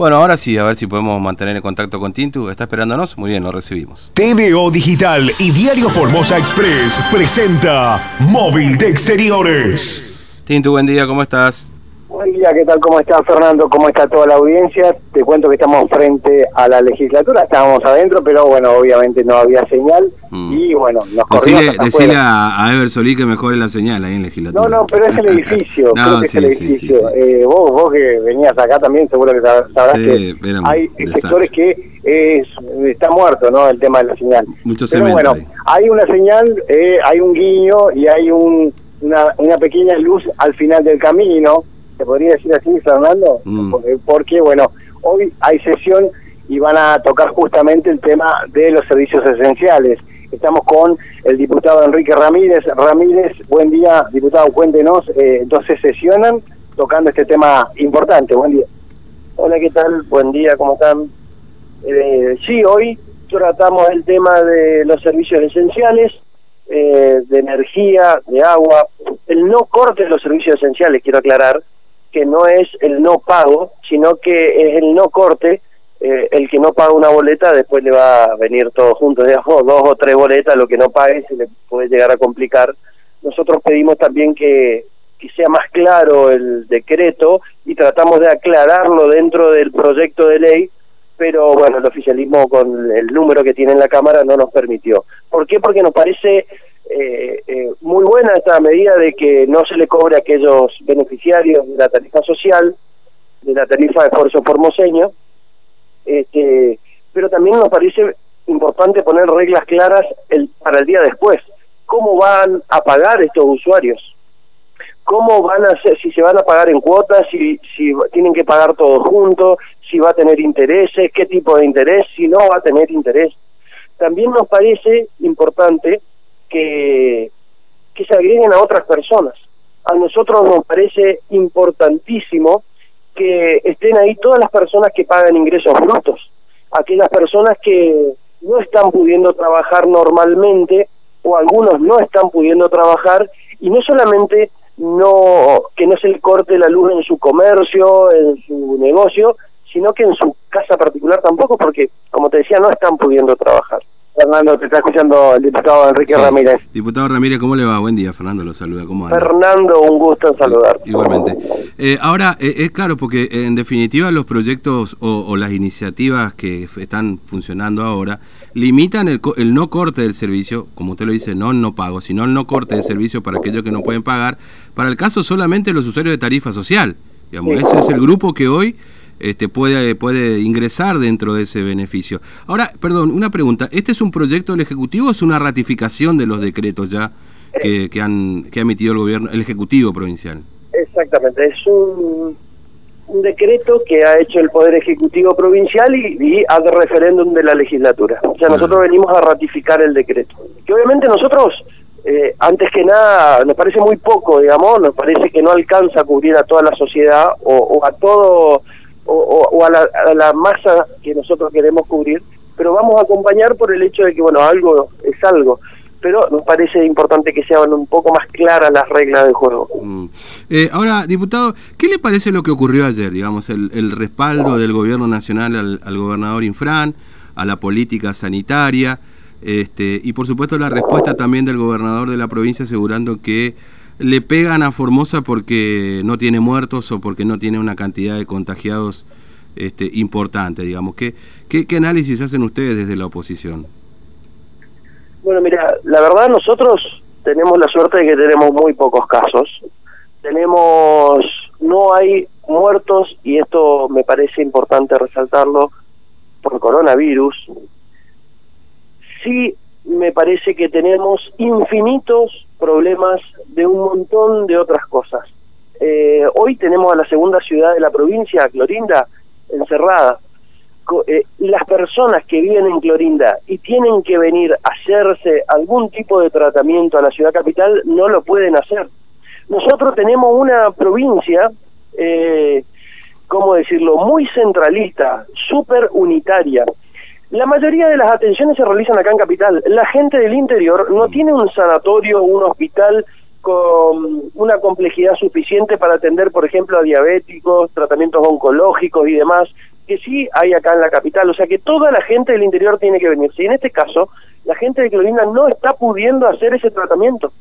Bueno, ahora sí, a ver si podemos mantener el contacto con Tintu. ¿Está esperándonos? Muy bien, lo recibimos. TVO Digital y Diario Formosa Express presenta Móvil de Exteriores. Tintu, buen día, ¿cómo estás? Buen día, ¿qué tal? ¿Cómo está Fernando? ¿Cómo está toda la audiencia? Te cuento que estamos frente a la legislatura, estábamos adentro, pero bueno, obviamente no había señal Mm. y bueno, nos Decile, decile a, a Ever Solí que mejore la señal ahí en legislatura. No, no, pero es el edificio, No, creo que sí, es el edificio. sí, sí. Eh, vos, vos que venías acá también, seguro que sab- sabrás que hay sectores que es, está muerto, ¿no? El tema de la señal. Mucho Pero bueno, hay una señal, eh, hay un guiño y hay un, una, una pequeña luz al final del camino. ¿Se podría decir así, Fernando? Mm. Porque, porque, bueno, hoy hay sesión y van a tocar justamente el tema de los servicios esenciales. Estamos con el diputado Enrique Ramírez. Ramírez, buen día, diputado, cuéntenos. Eh, entonces sesionan tocando este tema importante. Buen día. Hola, ¿qué tal? Buen día, ¿cómo están? Eh, sí, hoy tratamos el tema de los servicios esenciales, eh, de energía, de agua, el no corte de los servicios esenciales, quiero aclarar, que no es el no pago, sino que es el no corte, eh, el que no paga una boleta después le va a venir todo junto, digamos, dos o tres boletas, lo que no pague se le puede llegar a complicar. Nosotros pedimos también que, que sea más claro el decreto y tratamos de aclararlo dentro del proyecto de ley pero bueno, el oficialismo con el número que tiene en la Cámara no nos permitió. ¿Por qué? Porque nos parece eh, eh, muy buena esta medida de que no se le cobre a aquellos beneficiarios de la tarifa social, de la tarifa de esfuerzo formoseño, este, pero también nos parece importante poner reglas claras el, para el día después. ¿Cómo van a pagar estos usuarios? cómo van a hacer, si se van a pagar en cuotas, si, si tienen que pagar todo junto, si va a tener intereses, qué tipo de interés, si no va a tener interés. También nos parece importante que, que se agreguen a otras personas. A nosotros nos parece importantísimo que estén ahí todas las personas que pagan ingresos brutos, aquellas personas que no están pudiendo trabajar normalmente o algunos no están pudiendo trabajar y no solamente no que no se le corte la luz en su comercio, en su negocio, sino que en su casa particular tampoco, porque, como te decía, no están pudiendo trabajar. Fernando, te está escuchando el diputado Enrique Sí. Ramírez. Diputado Ramírez, ¿cómo le va? Buen día, Fernando lo saluda. ¿Cómo anda? Fernando, un gusto en saludar. Igualmente. Eh, ahora, eh, es claro, porque eh, en definitiva los proyectos o, o las iniciativas que están funcionando ahora limitan el, co- el no corte del servicio, como usted lo dice, no el no pago, sino el no corte del servicio para aquellos que no pueden pagar, para el caso solamente los usuarios de tarifa social. Digamos, Sí. ese es el grupo que hoy este, puede, puede ingresar dentro de ese beneficio. Ahora, perdón, una pregunta. ¿Este es un proyecto del Ejecutivo o es una ratificación de los decretos ya que, que han, que ha emitido el gobierno, el Ejecutivo provincial? Exactamente, es un, un decreto que ha hecho el Poder Ejecutivo Provincial y, y al referéndum de la legislatura. O sea, nosotros venimos a ratificar el decreto. Que obviamente nosotros, eh, antes que nada, nos parece muy poco, digamos, nos parece que no alcanza a cubrir a toda la sociedad o, o a todo, o, o- a, la, a la masa que nosotros queremos cubrir, pero vamos a acompañar por el hecho de que, bueno, algo es algo. Pero nos parece importante que sean un poco más claras las reglas del juego. Mm. Eh, ahora, diputado, ¿qué le parece lo que ocurrió ayer? Digamos, el, el respaldo del gobierno nacional al, al gobernador Infran, a la política sanitaria, este, y por supuesto la respuesta también del gobernador de la provincia asegurando que le pegan a Formosa porque no tiene muertos o porque no tiene una cantidad de contagiados este, importante, digamos. ¿Qué, qué, qué análisis hacen ustedes desde la oposición? Bueno, mira, la verdad nosotros tenemos la suerte de que tenemos muy pocos casos. Tenemos, no hay muertos, y esto me parece importante resaltarlo, por coronavirus. Sí me parece que tenemos infinitos problemas de un montón de otras cosas. Eh, hoy tenemos a la segunda ciudad de la provincia, Clorinda, encerrada eh, las personas que viven en Clorinda y tienen que venir a hacerse algún tipo de tratamiento a la ciudad capital no lo pueden hacer. Nosotros tenemos una provincia, eh, ¿cómo decirlo?, muy centralista, súper unitaria. La mayoría de las atenciones se realizan acá en Capital. La gente del interior no tiene un sanatorio, un hospital con una complejidad suficiente para atender, por ejemplo, a diabéticos, tratamientos oncológicos y demás, que sí hay acá en la capital, o sea que toda la gente del interior tiene que venirse. Y en este caso, la gente de Clorinda no está pudiendo hacer ese tratamiento,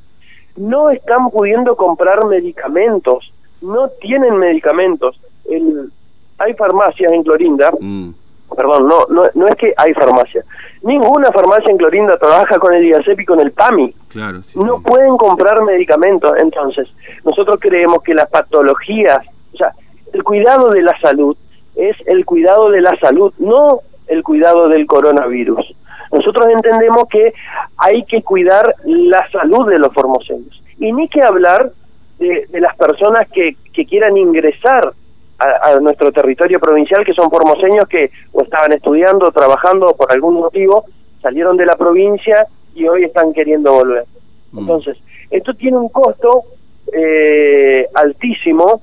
no están pudiendo comprar medicamentos, no tienen medicamentos. El, hay farmacias en Clorinda, Mm, perdón, no, no, no es que hay farmacia. Ninguna farmacia en Clorinda trabaja con el IACEP y con el PAMI. claro, sí. No sí. pueden comprar medicamentos. Entonces, nosotros creemos que las patologías, o sea, el cuidado de la salud es el cuidado de la salud, no el cuidado del coronavirus. Nosotros entendemos que hay que cuidar la salud de los formoseños. Y ni que hablar de, de las personas que, que quieran ingresar a, a nuestro territorio provincial, que son formoseños que o estaban estudiando o trabajando por algún motivo, salieron de la provincia y hoy están queriendo volver. Mm. Entonces, esto tiene un costo eh, altísimo,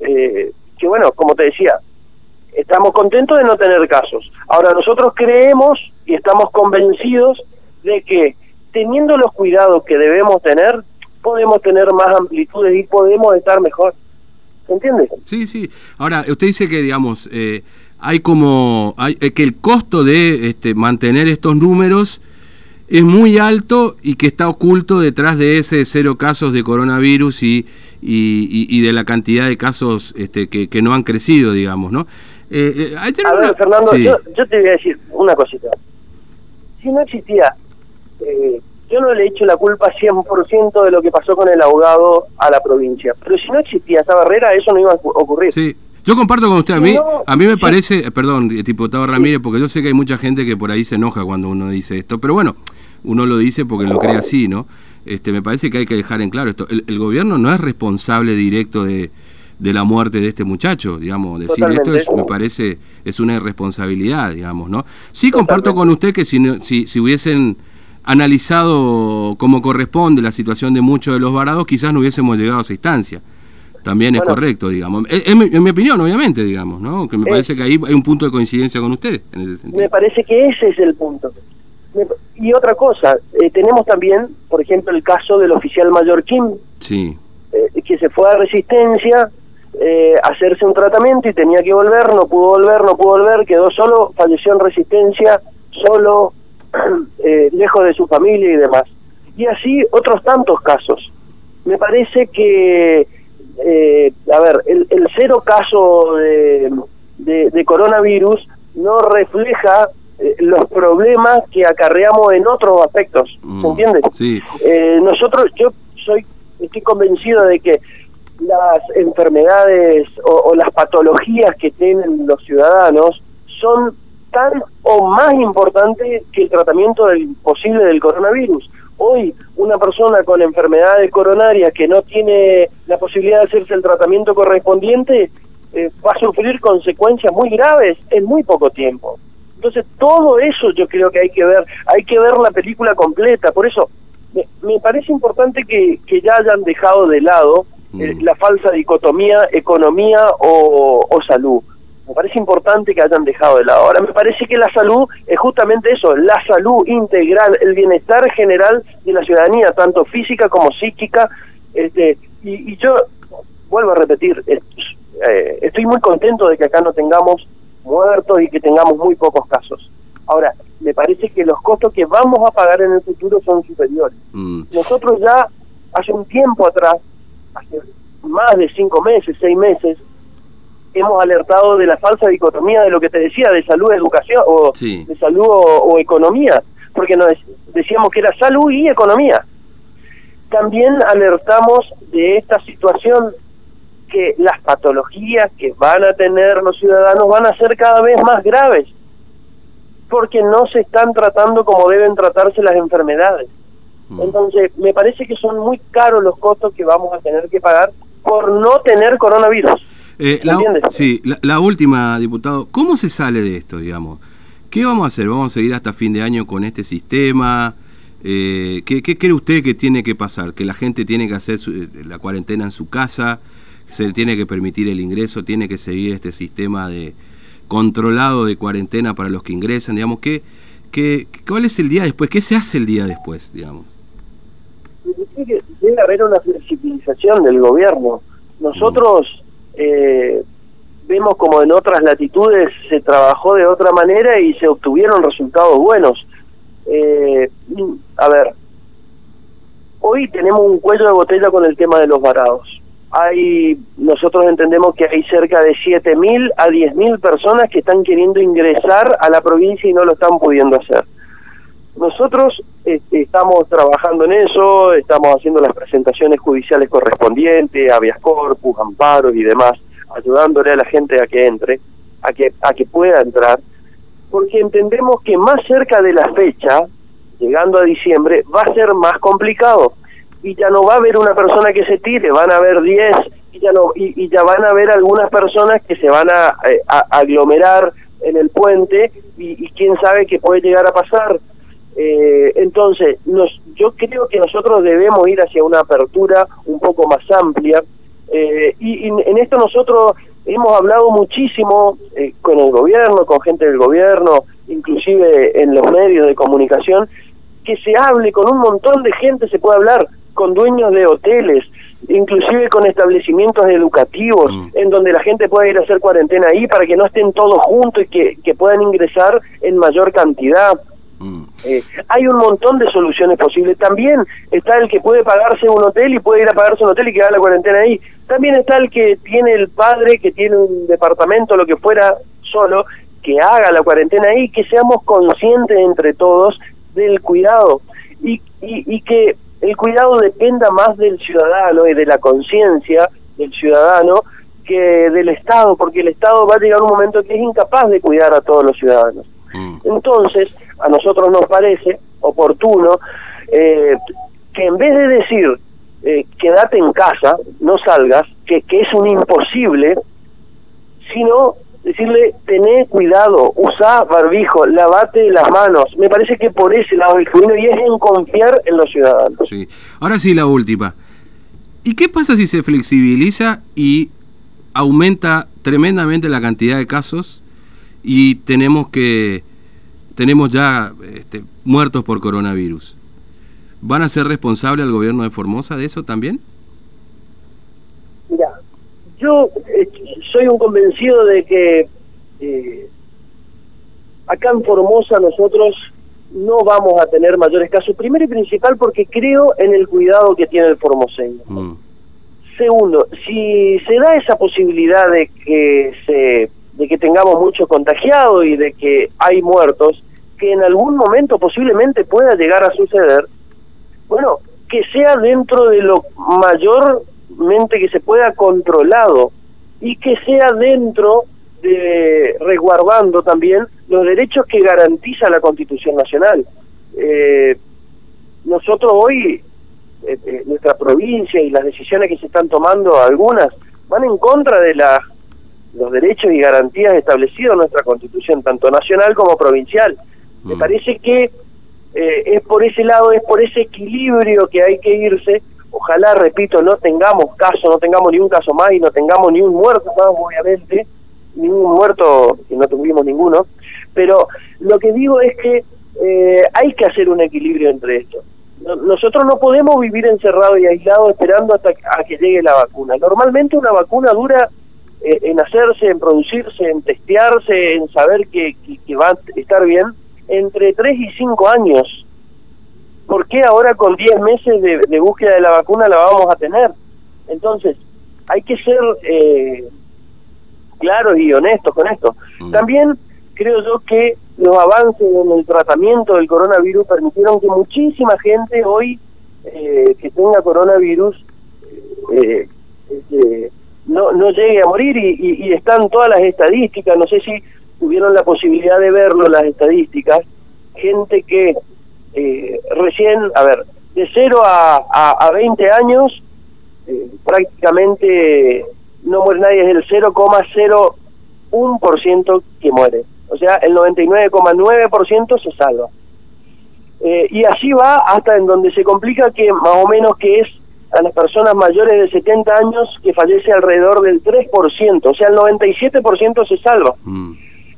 eh, que bueno, como te decía, estamos contentos de no tener casos. Ahora, nosotros creemos y estamos convencidos de que teniendo los cuidados que debemos tener, podemos tener más amplitudes y podemos estar mejor. ¿Se entiende? Sí, sí. Ahora, usted dice que, digamos, eh, hay como, hay, eh, que el costo de este, mantener estos números es muy alto y que está oculto detrás de ese cero casos de coronavirus y, y, de la cantidad de casos este, que, que no han crecido, digamos, ¿no? Eh, eh, A una- ver, Fernando, Sí. yo, yo te voy a decir una cosita. Si no existía, eh, yo no le echo la culpa 100% de lo que pasó con el ahogado a la provincia, pero si no existía esa barrera, eso no iba a ocu- ocurrir. Sí, yo comparto con usted. A mí, No, a mí me parece, eh, perdón, diputado Ramírez, porque yo sé que hay mucha gente que por ahí se enoja cuando uno dice esto, pero bueno, uno lo dice porque lo cree así, ¿no? Este, me parece que hay que dejar en claro esto. El, el gobierno no es responsable directo de, de la muerte de este muchacho, digamos. Decir esto es, me parece, es una irresponsabilidad, digamos, ¿no? Sí comparto con usted que si, si, si hubiesen analizado como corresponde la situación de muchos de los varados, quizás no hubiésemos llegado a esa instancia también es correcto, digamos. Es, es mi, es mi opinión, obviamente, digamos, ¿no? Que me parece que ahí hay un punto de coincidencia con usted en ese sentido. Me parece que ese es el punto. Me- y otra cosa, eh, tenemos también, por ejemplo, el caso del oficial mayor Kim, Sí, eh, que se fue a Resistencia eh, a hacerse un tratamiento y tenía que volver, no pudo volver, no pudo volver, quedó solo, falleció en Resistencia, solo, eh, lejos de su familia y demás. Y así otros tantos casos. Me parece que, eh, a ver, el, el cero caso de, de- de coronavirus no refleja eh, los problemas que acarreamos en otros aspectos, ¿se Mm, entiende? Sí, Eh, nosotros, yo soy, estoy convencido de que las enfermedades o, o las patologías que tienen los ciudadanos son tan o más importantes que el tratamiento del, posible del coronavirus. Hoy, una persona con enfermedades coronarias que no tiene la posibilidad de hacerse el tratamiento correspondiente eh, va a sufrir consecuencias muy graves en muy poco tiempo. Entonces, todo eso yo creo que hay que ver, hay que ver la película completa. Por eso, me, me parece importante que, que ya hayan dejado de lado eh, Mm. la falsa dicotomía economía o, o salud. Me parece importante que hayan dejado de lado. Ahora, me parece que la salud es justamente eso, la salud integral, el bienestar general de la ciudadanía, tanto física como psíquica. Este, y, y yo vuelvo a repetir, es- eh, estoy muy contento de que acá no tengamos muertos y que tengamos muy pocos casos. Ahora, me parece que los costos que vamos a pagar en el futuro son superiores. mm, Nosotros ya hace un tiempo atrás, hace más de cinco meses, seis meses, hemos alertado de la falsa dicotomía de lo que te decía, de salud, educación, o Sí. de salud o, o economía, porque nos dec- decíamos que era salud y economía. También alertamos de esta situación que las patologías que van a tener los ciudadanos van a ser cada vez más graves, porque no se están tratando como deben tratarse las enfermedades. mm. Entonces, me parece que son muy caros los costos que vamos a tener que pagar por no tener coronavirus. Eh, ¿Me la, sí, la, la última, diputado, ¿cómo se sale de esto, digamos? ¿Qué vamos a hacer? ¿Vamos a seguir hasta fin de año con este sistema? Eh, ¿qué, qué cree usted que tiene que pasar? ¿Que la gente tiene que hacer su- eh, la cuarentena en su casa? ¿Se le tiene que permitir el ingreso? ¿Tiene que seguir este sistema de controlado de cuarentena para los que ingresan? Digamos, ¿qué, qué, ¿cuál es el día después? ¿Qué se hace el día después, digamos? Tiene que- Debe haber una flexibilización del gobierno. Nosotros, eh, vemos como en otras latitudes se trabajó de otra manera y se obtuvieron resultados buenos. Eh, a ver, hoy tenemos un cuello de botella con el tema de los varados. Hay, nosotros entendemos que hay cerca de 7.000 a 10.000 personas que están queriendo ingresar a la provincia y no lo están pudiendo hacer. Nosotros este, estamos trabajando en eso, estamos haciendo las presentaciones judiciales correspondientes, habeas corpus, amparos y demás ayudándole a la gente a que entre, a que, a que pueda entrar, porque entendemos que más cerca de la fecha, llegando a diciembre, va a ser más complicado y ya no va a haber una persona que se tire, van a haber 10 y ya no y, ya van a haber algunas personas que se van a, eh, aglomerar en el puente y, quién sabe qué puede llegar a pasar. Eh, entonces, nos, yo creo que nosotros debemos ir hacia una apertura un poco más amplia, eh, y, en esto nosotros hemos hablado muchísimo eh, con el gobierno, con gente del gobierno, inclusive en los medios de comunicación, que se hable con un montón de gente, se puede hablar con dueños de hoteles, inclusive con establecimientos educativos, mm. en donde la gente pueda ir a hacer cuarentena ahí para que no estén todos juntos y que, que puedan ingresar en mayor cantidad. Mm. Eh, hay un montón de soluciones posibles. También está el que puede pagarse un hotel y puede ir a pagarse un hotel y quedar la cuarentena ahí. También está el que tiene el padre, que tiene un departamento, lo que fuera, solo, que haga la cuarentena ahí, que seamos conscientes entre todos del cuidado y, y, y que el cuidado dependa más del ciudadano y de la conciencia del ciudadano que del Estado, porque el Estado va a llegar un momento que es incapaz de cuidar a todos los ciudadanos. Mm. Entonces, a nosotros nos parece oportuno eh, que en vez de decir eh, quédate en casa, no salgas, que, es un imposible, sino decirle, tené cuidado, usá barbijo, lavate las manos. Me parece que por ese lado el camino y es en confiar en los ciudadanos. Sí. Ahora sí, la última. ¿Y qué pasa si se flexibiliza y aumenta tremendamente la cantidad de casos y tenemos que tenemos ya este, muertos por coronavirus. ¿Van a ser responsables al gobierno de Formosa de eso también? Mira, yo eh, soy un convencido de que eh, acá en Formosa nosotros no vamos a tener mayores casos. Primero y principal porque creo en el cuidado que tiene el formoseño. Mm. Segundo, si se da esa posibilidad de que se de que tengamos muchos contagiados y de que hay muertos, que en algún momento posiblemente pueda llegar a suceder, bueno, que sea dentro de lo mayormente que se pueda controlado y que sea dentro de resguardando también los derechos que garantiza la Constitución Nacional. Eh, nosotros hoy, eh, eh, nuestra provincia y las decisiones que se están tomando, algunas, van en contra de la los derechos y garantías establecidos en nuestra constitución, tanto nacional como provincial. Me mm. parece que eh, es por ese lado, es por ese equilibrio que hay que irse. Ojalá, repito, no tengamos caso, no tengamos ni un caso más y no tengamos ni un muerto más, obviamente, ningún muerto, y no tuvimos ninguno. Pero lo que digo es que eh, hay que hacer un equilibrio entre esto. Nosotros no podemos vivir encerrados y aislados esperando hasta a que llegue la vacuna. Normalmente una vacuna dura en hacerse, en producirse, en testearse, en saber que, va a estar bien, entre 3 y 5 años. ¿Por qué ahora con 10 meses de, búsqueda de la vacuna la vamos a tener? Entonces, hay que ser eh, claros y honestos con esto. Mm. También creo yo que los avances en el tratamiento del coronavirus permitieron que muchísima gente hoy eh, que tenga coronavirus eh, este, no, no llegue a morir y, están todas las estadísticas, no sé si tuvieron la posibilidad de verlo las estadísticas, gente que eh, recién, a ver, de 0 a, a, 20 años eh, prácticamente no muere nadie, es el 0,01% que muere. O sea, el 99,9% se salva. Eh, y así va hasta en donde se complica que más o menos que es a las personas mayores de 70 años que fallece alrededor del 3%, o sea, el 97% se salva. Mm.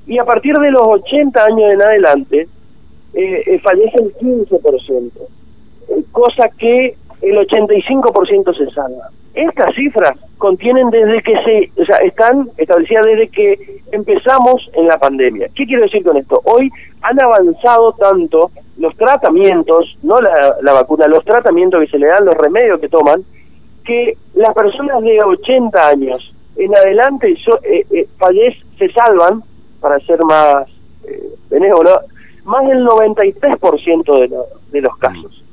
Y a partir de los 80 años en adelante, eh, eh, fallece el 15%, eh, cosa que el 85% se salva. Estas cifras contienen desde que se, o sea, están establecidas desde que empezamos en la pandemia. ¿Qué quiero decir con esto? Hoy han avanzado tanto los tratamientos, no la, la vacuna, los tratamientos que se le dan, los remedios que toman, que las personas de 80 años en adelante eh, eh, se salvan, para ser más eh, benévolo, más del 93% de, de los casos.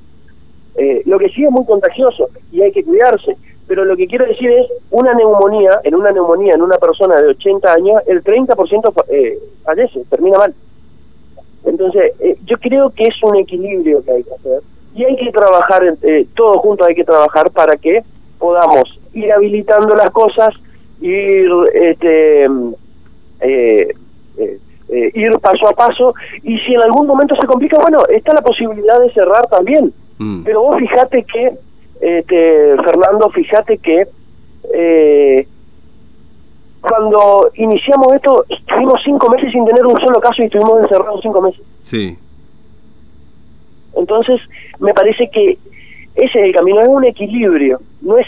Eh, lo que sí es muy contagioso y hay que cuidarse, pero lo que quiero decir es, una neumonía, en una neumonía en una persona de 80 años, el 30% eh, fallece, termina mal. Entonces, eh, yo creo que es un equilibrio que hay que hacer y hay que trabajar, eh, todos juntos hay que trabajar para que podamos ir habilitando las cosas, ir este, eh, eh, ir paso a paso y si en algún momento se complica, bueno, está la posibilidad de cerrar también. Mm. Pero vos fíjate que, este, Fernando, fíjate que eh, cuando iniciamos esto, estuvimos cinco meses sin tener un solo caso y estuvimos encerrados cinco meses. Sí. Entonces, me parece que ese es el camino, es un equilibrio, no es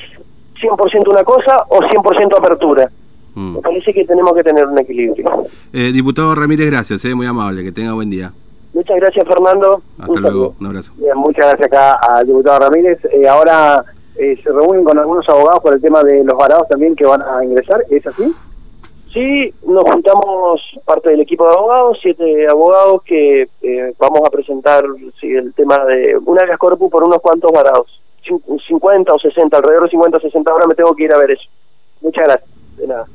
100% una cosa o 100% apertura. Mm. Me parece que tenemos que tener un equilibrio. Eh, diputado Ramírez, gracias, eh, muy amable, que tenga buen día. Muchas gracias, Fernando. Hasta luego, un abrazo. muchas gracias acá al diputado Ramírez. Eh, ahora eh, se reúnen con algunos abogados por el tema de los varados también que van a ingresar, ¿es así? Sí, nos juntamos parte del equipo de abogados, siete abogados que eh, vamos a presentar sí, el tema de un área corpus por unos cuantos varados, 50 o 60, alrededor de 50 o 60, ahora me tengo que ir a ver eso. Muchas gracias. De nada.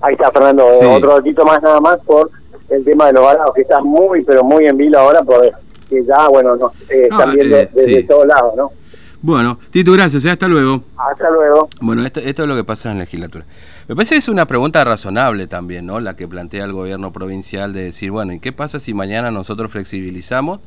Ahí está, Fernando. Otro ratito más nada más por el tema de los varados, que está muy, pero muy en vilo ahora, porque ya, bueno, no, eh, están viendo eh, desde todos lados, ¿no? Bueno, Tito, gracias, ¿eh? hasta luego. Hasta luego. Bueno, esto, esto es lo que pasa en la legislatura. Me parece que es una pregunta razonable también, ¿no? La que plantea el gobierno provincial de decir, bueno, ¿y qué pasa si mañana nosotros flexibilizamos?